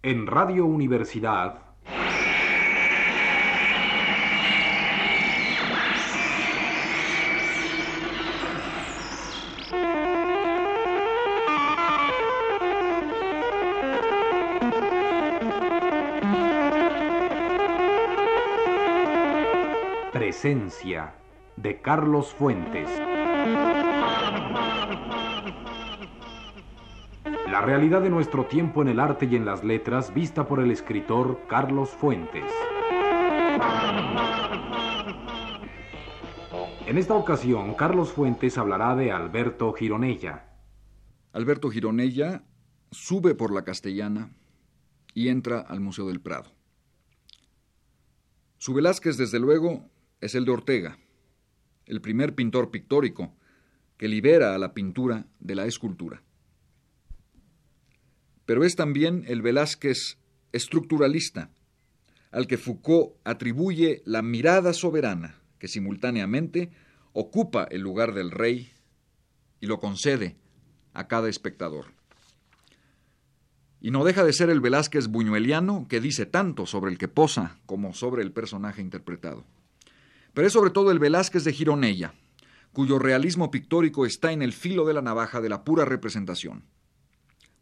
En Radio Universidad. Presencia de Carlos Fuentes. La realidad de nuestro tiempo en el arte y en las letras vista por el escritor Carlos Fuentes. En esta ocasión, Carlos Fuentes hablará de Alberto Gironella. Alberto Gironella sube por la Castellana y entra al Museo del Prado. Su Velázquez, desde luego, es el de Ortega, el primer pintor pictórico que libera a la pintura de la escultura pero es también el Velázquez estructuralista, al que Foucault atribuye la mirada soberana que simultáneamente ocupa el lugar del rey y lo concede a cada espectador. Y no deja de ser el Velázquez buñueliano que dice tanto sobre el que posa como sobre el personaje interpretado. Pero es sobre todo el Velázquez de Gironella, cuyo realismo pictórico está en el filo de la navaja de la pura representación.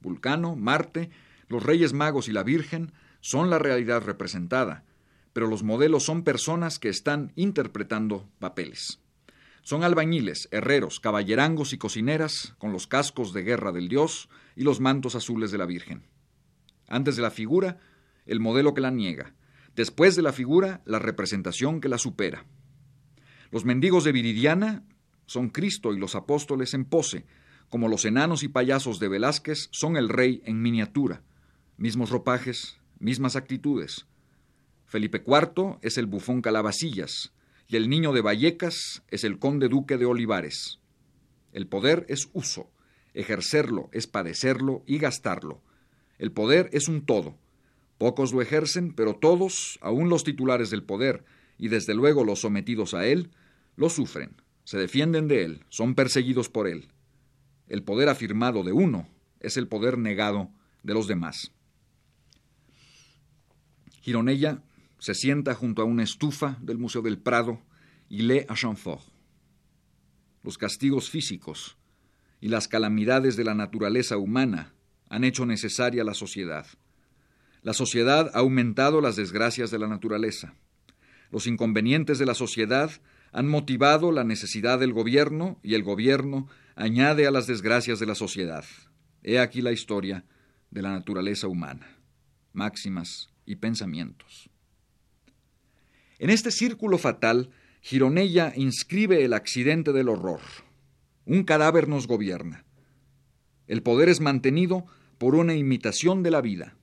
Vulcano, Marte, los Reyes Magos y la Virgen son la realidad representada, pero los modelos son personas que están interpretando papeles. Son albañiles, herreros, caballerangos y cocineras con los cascos de guerra del dios y los mantos azules de la Virgen. Antes de la figura, el modelo que la niega. Después de la figura, la representación que la supera. Los mendigos de Viridiana son Cristo y los apóstoles en pose, como los enanos y payasos de Velázquez, son el rey en miniatura, mismos ropajes, mismas actitudes. Felipe IV es el bufón Calabacillas, y el niño de Vallecas es el conde duque de Olivares. El poder es uso, ejercerlo es padecerlo y gastarlo. El poder es un todo. Pocos lo ejercen, pero todos, aun los titulares del poder, y desde luego los sometidos a él, lo sufren, se defienden de él, son perseguidos por él. El poder afirmado de uno es el poder negado de los demás. Gironella se sienta junto a una estufa del Museo del Prado y lee a Chamfort. Los castigos físicos y las calamidades de la naturaleza humana han hecho necesaria la sociedad. La sociedad ha aumentado las desgracias de la naturaleza. Los inconvenientes de la sociedad han motivado la necesidad del gobierno y el gobierno añade a las desgracias de la sociedad. He aquí la historia de la naturaleza humana, máximas y pensamientos. En este círculo fatal, Gironella inscribe el accidente del horror. Un cadáver nos gobierna. El poder es mantenido por una imitación de la vida.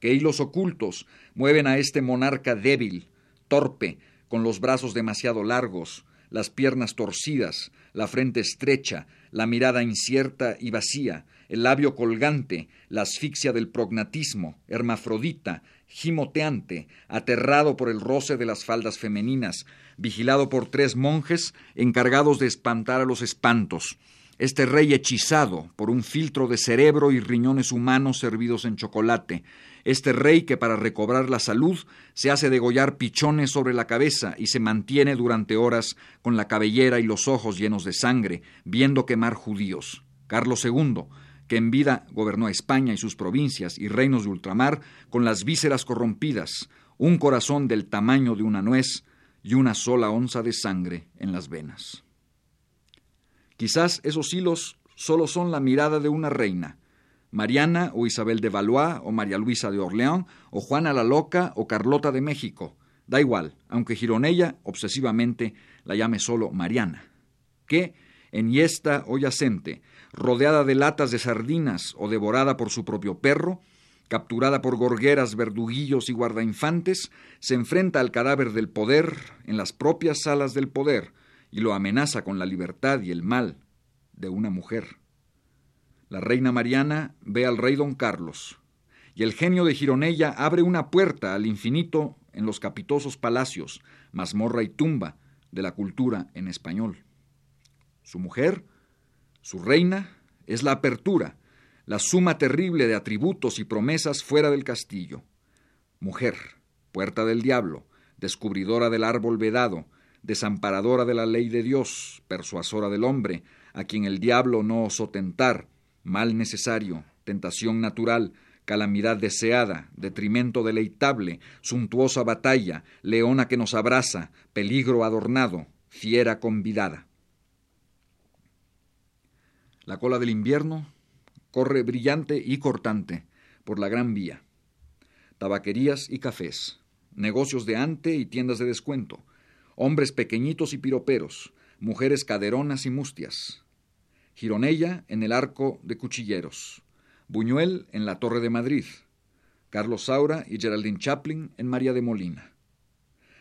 Que hilos ocultos mueven a este monarca débil, torpe, con los brazos demasiado largos, las piernas torcidas, la frente estrecha, la mirada incierta y vacía, el labio colgante, la asfixia del prognatismo, hermafrodita, gimoteante, aterrado por el roce de las faldas femeninas, vigilado por tres monjes encargados de espantar a los espantos, este rey hechizado por un filtro de cerebro y riñones humanos servidos en chocolate, este rey que para recobrar la salud se hace degollar pichones sobre la cabeza y se mantiene durante horas con la cabellera y los ojos llenos de sangre, viendo quemar judíos. Carlos II, que en vida gobernó a España y sus provincias y reinos de ultramar con las vísceras corrompidas, un corazón del tamaño de una nuez y una sola onza de sangre en las venas. Quizás esos hilos solo son la mirada de una reina, Mariana o Isabel de Valois o María Luisa de Orleán o Juana la Loca o Carlota de México. Da igual, aunque Gironella obsesivamente la llame solo Mariana. Que, enhiesta o yacente, rodeada de latas de sardinas o devorada por su propio perro, capturada por gorgueras, verduguillos y guardainfantes, se enfrenta al cadáver del poder en las propias salas del poder, y lo amenaza con la libertad y el mal de una mujer. La reina Mariana ve al rey don Carlos, y el genio de Gironella abre una puerta al infinito en los capitosos palacios, mazmorra y tumba de la cultura en español. Su mujer, su reina, es la apertura, la suma terrible de atributos y promesas fuera del castillo. Mujer, puerta del diablo, descubridora del árbol vedado, desamparadora de la ley de Dios, persuasora del hombre, a quien el diablo no osó tentar, mal necesario, tentación natural, calamidad deseada, detrimento deleitable, suntuosa batalla, leona que nos abraza, peligro adornado, fiera convidada. La cola del invierno corre brillante y cortante por la gran vía. Tabaquerías y cafés, negocios de ante y tiendas de descuento, hombres pequeñitos y piroperos, mujeres caderonas y mustias. Gironella en el arco de cuchilleros, Buñuel en la Torre de Madrid, Carlos Saura y Geraldine Chaplin en María de Molina.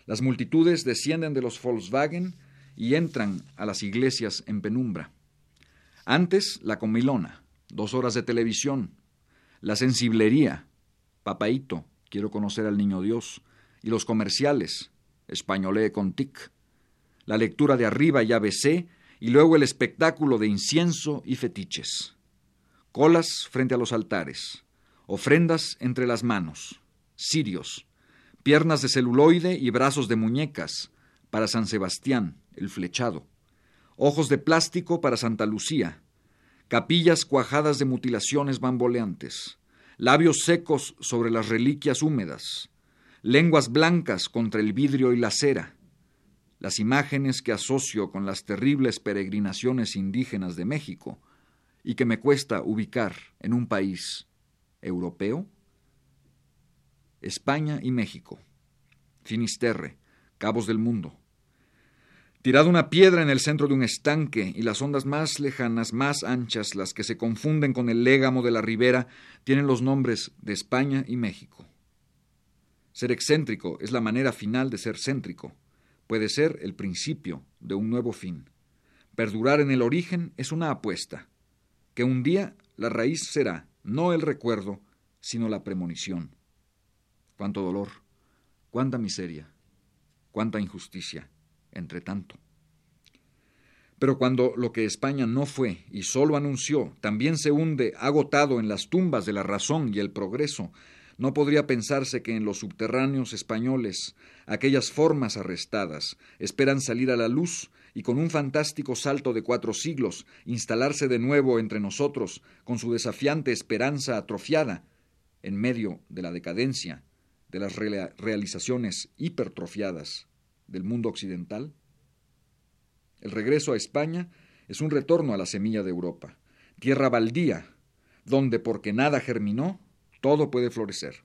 Las multitudes descienden de los Volkswagen y entran a las iglesias en penumbra. Antes, la comilona, dos horas de televisión, la sensiblería, papaito, quiero conocer al niño Dios, y los comerciales, españolé con tic, la lectura de arriba y ABC, y luego el espectáculo de incienso y fetiches. Colas frente a los altares, ofrendas entre las manos, cirios, piernas de celuloide y brazos de muñecas para San Sebastián, el flechado, ojos de plástico para Santa Lucía, capillas cuajadas de mutilaciones bamboleantes, labios secos sobre las reliquias húmedas, lenguas blancas contra el vidrio y la cera, las imágenes que asocio con las terribles peregrinaciones indígenas de México y que me cuesta ubicar en un país europeo? España y México, Finisterre, Cabos del Mundo, tirado una piedra en el centro de un estanque y las ondas más lejanas, más anchas, las que se confunden con el légamo de la ribera, tienen los nombres de España y México. Ser excéntrico es la manera final de ser céntrico. Puede ser el principio de un nuevo fin. Perdurar en el origen es una apuesta, que un día la raíz será no el recuerdo, sino la premonición. Cuánto dolor, cuánta miseria, cuánta injusticia entre tanto. Pero cuando lo que España no fue y solo anunció también se hunde agotado en las tumbas de la razón y el progreso, no podría pensarse que en los subterráneos españoles aquellas formas arrestadas esperan salir a la luz y con un fantástico salto de cuatro siglos instalarse de nuevo entre nosotros con su desafiante esperanza atrofiada en medio de la decadencia, de las realizaciones hipertrofiadas del mundo occidental? El regreso a España es un retorno a la semilla de Europa, tierra baldía, donde porque nada germinó, todo puede florecer.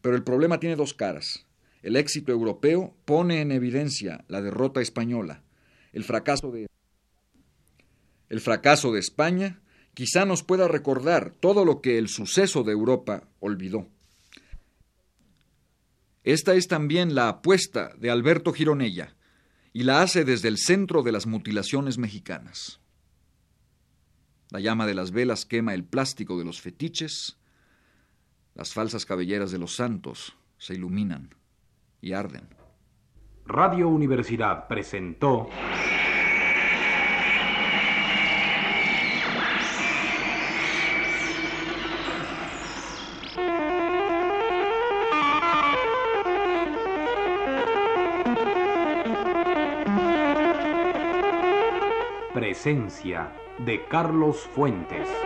Pero el problema tiene dos caras. El éxito europeo pone en evidencia la derrota española. El fracaso de el fracaso de España quizá nos pueda recordar todo lo que el suceso de Europa olvidó. Esta es también la apuesta de Alberto Gironella, y la hace desde el centro de las mutilaciones mexicanas. La llama de las velas quema el plástico de los fetiches, las falsas cabelleras de los santos se iluminan y arden. Radio Universidad presentó Presencia de Carlos Fuentes.